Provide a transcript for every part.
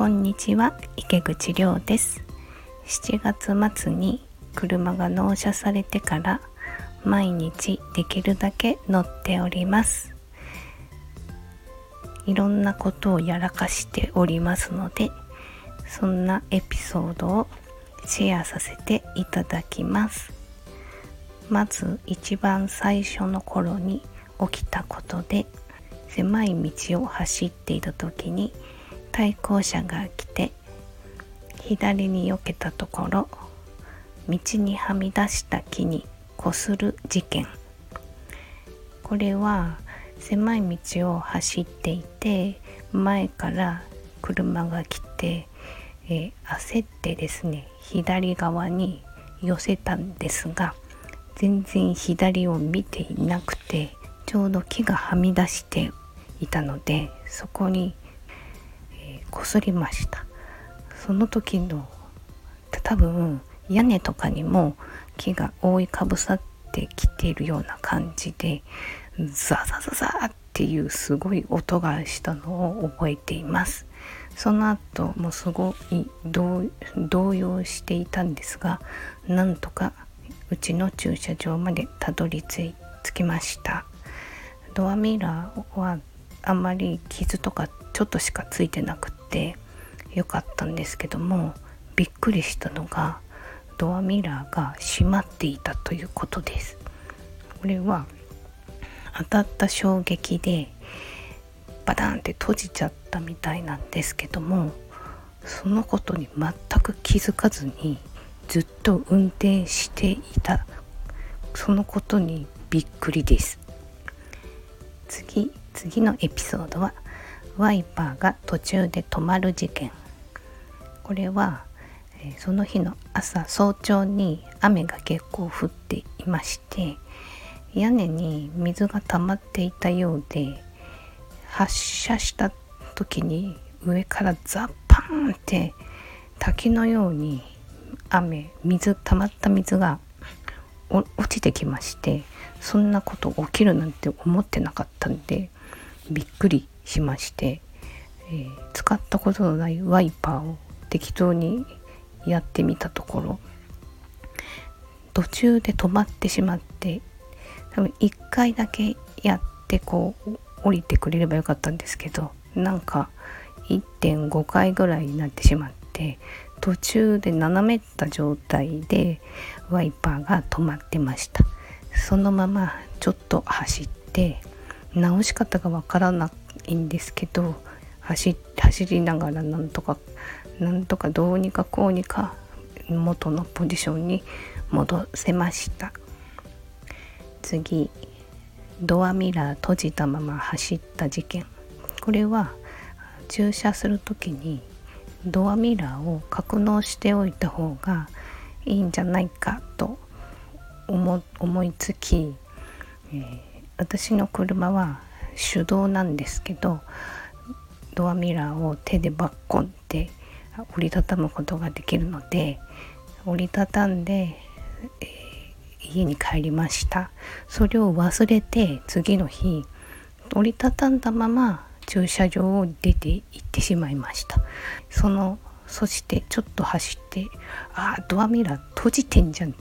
こんにちは池口亮です。7月末に車が納車されてから毎日できるだけ乗っております。いろんなことをやらかしておりますのでそんなエピソードをシェアさせていただきます。まず一番最初の頃に起きたことで狭い道を走っていた時に対向車が来て左に避けたところ道にはみ出した木にこする事件。これは狭い道を走っていて前から車が来て、えー、焦ってですね左側に寄せたんですが全然左を見ていなくてちょうど木がはみ出していたのでそこにこすりました。その時の多分屋根とかにも木が覆いかぶさってきているような感じでザザザザっていうすごい音がしたのを覚えています。その後もすごい動揺していたんですがなんとかうちの駐車場までたどり着きました。ドアミラーはあんまり傷とかちょっとしかついてなくてよかったんですけどもびっくりしたのがドアミラーが閉まっていたということです。これは当たった衝撃でバタンって閉じちゃったみたいなんですけどもそのことに全く気づかずにずっと運転していた。そのことにびっくりです。次次のエピソードはワイパーが途中で止まる事件。これはその日の朝早朝に雨が結構降っていまして屋根に水が溜まっていたようで発射した時に上からザッパーンって滝のように雨水溜まった水が落ちてきましてそんなこと起きるなんて思ってなかったんでびっくり。しまして、えー、使ったことのないワイパーを適当にやってみたところ途中で止まってしまって多分1回だけやってこう降りてくれればよかったんですけどなんか1.5回ぐらいになってしまって途中で斜めった状態でワイパーが止まってました。そのままちょっと走って直し方がわからないんですけど走走りながらなんとかなんとかどうにかこうにか元のポジションに戻せました。次ドアミラー閉じたまま走った事件。これは駐車する時にドアミラーを格納しておいた方がいいんじゃないかと思いつき、えー私の車は手動なんですけどドアミラーを手でバッコンって折りたたむことができるので折りたたんで、えー、家に帰りました。それを忘れて次の日折りたたんだまま駐車場を出て行ってしまいました。そのそしてちょっと走ってああドアミラー閉じてんじゃん。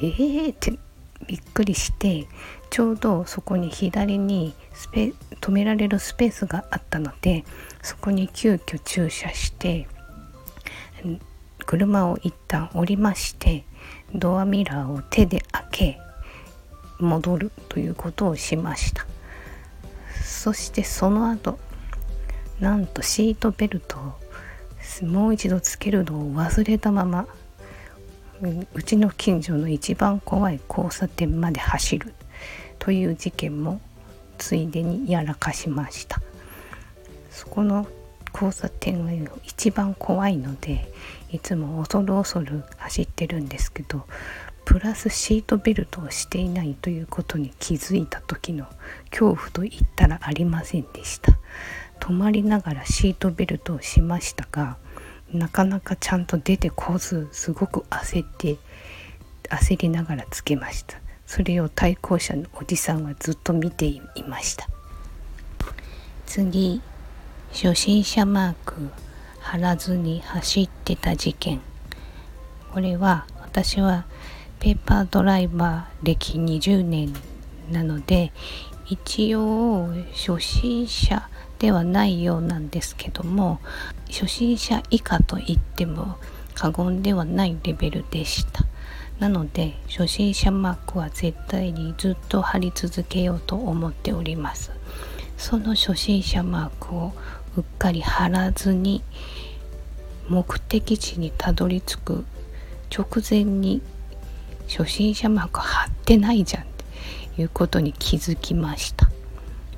ええー、ってびっくりしてちょうどそこに左にスペ止められるスペースがあったのでそこに急遽駐車して車を一旦降りましてドアミラーを手で開け戻るということをしました。そしてその後なんとシートベルトをもう一度つけるのを忘れたままうちの近所の一番怖い交差点まで走るという事件もついでにやらかしました。そこの交差点は一番怖いのでいつも恐る恐る走ってるんですけどプラスシートベルトをしていないということに気づいた時の恐怖と言ったらありませんでした。止まりながらシートベルトをしましたがなかなかちゃんと出てこずすごく焦って焦りながらつけました。それを対向車のおじさんはずっと見ていました。次初心者マーク貼らずに走ってた事件。これは私はペーパードライバー歴20年なので一応初心者ではないようなんですけども初心者以下と言っても過言ではないレベルでした。なので初心者マークは絶対にずっと貼り続けようと思っております。その初心者マークをうっかり貼らずに目的地にたどり着く直前に初心者マーク貼ってないじゃんっていうことに気づきました。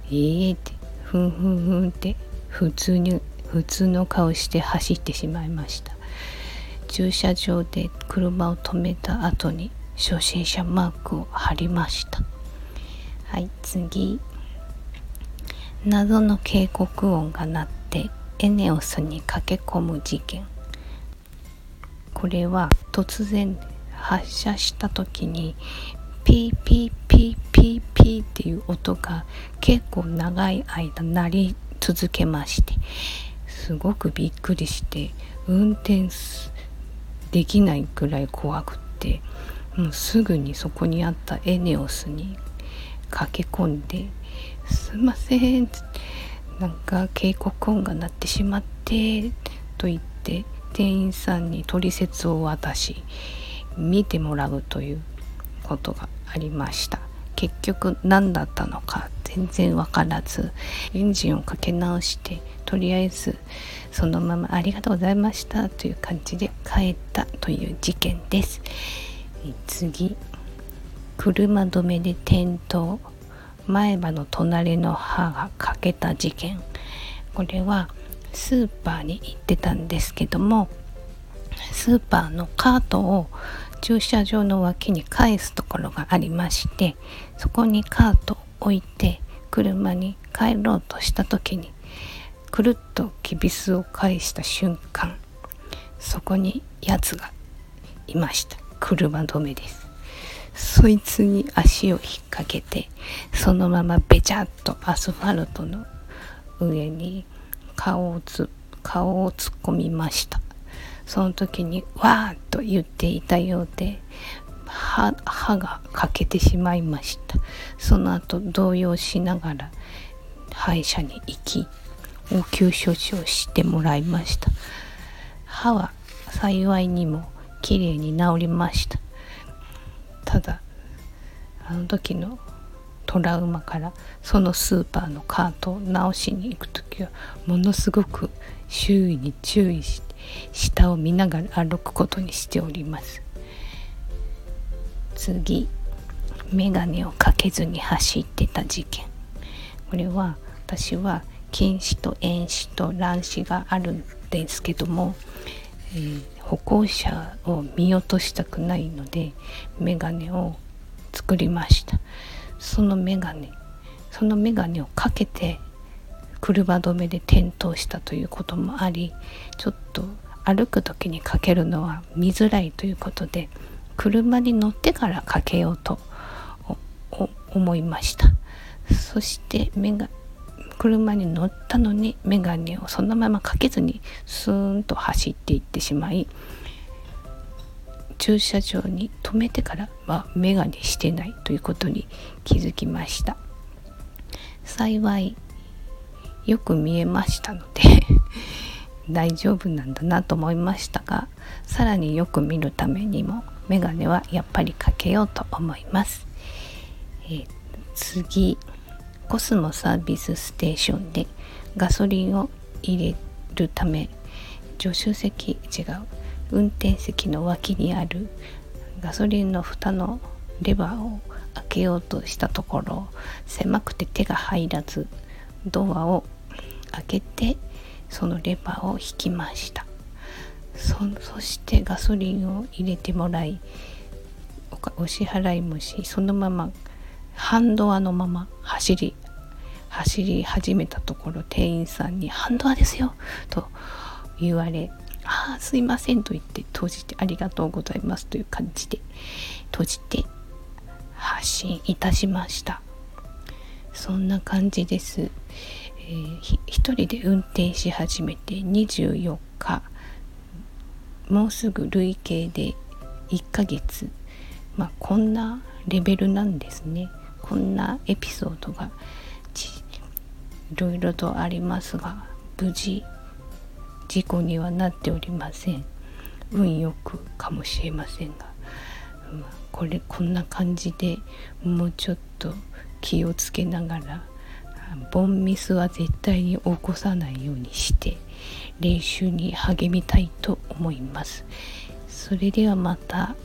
えーってふんふんふんって普通に普通の顔して走ってしまいました。駐車場で車を止めた後に初心者マークを貼りました。はい次。謎の警告音が鳴ってエネオスに駆け込む事件。これは突然発車した時にピーピーピーピーピーっていう音が結構長い間鳴り続けましてすごくびっくりして運転できないくらい怖くってもうすぐにそこにあった ENEOS に駆け込んで「すいません」なんか警告音が鳴ってしまってと言って店員さんに取説を渡し見てもらうということがありました。結局何だったのか全然わからずエンジンをかけ直してとりあえずそのままありがとうございましたという感じで帰ったという事件です。次。車止めで転倒前歯の隣の歯が欠けた事件。これはスーパーに行ってたんですけどもスーパーのカートを駐車場の脇に返すところがありましてそこにカートを置いて車に帰ろうとした時にくるっときびすを返した瞬間そこにやつがいました。車止めです。そいつに足を引っ掛けてそのままべちゃっとアスファルトの上に顔をつ顔を突っ込みました。その時に「わー」と言っていたようで歯が欠けてしまいました。その後動揺しながら歯医者に行き応急処置をしてもらいました。歯は幸いにもきれいに治りました。ただあの時のトラウマからそのスーパーのカートを直しに行く時はものすごく周囲に注意して下を見ながら歩くことにしております。次眼鏡をかけずに走ってた事件。これは私は近視と遠視と乱視があるんですけども、えー、歩行者を見落としたくないので眼鏡を作りました。その眼鏡その眼鏡をかけて車止めで転倒したということもありちょっと歩く時にかけるのは見づらいということで車に乗ってからかけようと思いました。そして目が車に乗ったのに眼鏡をそのままかけずにスーンと走っていってしまい駐車場に止めてからは眼鏡してないということに気づきました。幸いよく見えましたので 大丈夫なんだなと思いましたがさらによく見るためにもメガネはやっぱりかけようと思います、えー、次コスモサービスステーションでガソリンを入れるため助手席違う運転席の脇にあるガソリンの蓋のレバーを開けようとしたところ狭くて手が入らずドアを開けてそのレバーを引きました。そしてガソリンを入れてもらいお支払いもしそのまま半ドアのまま走り走り始めたところ店員さんに「半ドアですよ」と言われ「ああすいません」と言って閉じて「ありがとうございます」という感じで閉じて発信いたしました。そんな感じです、えー、一人で運転し始めて24日もうすぐ累計で1ヶ月。まあこんなレベルなんですね。こんなエピソードがいろいろとありますが無事事故にはなっておりません。運よくかもしれませんが、まあ、これこんな感じでもうちょっと気をつけながらボンミスは絶対に起こさないようにして練習に励みたいと思います。それではまた。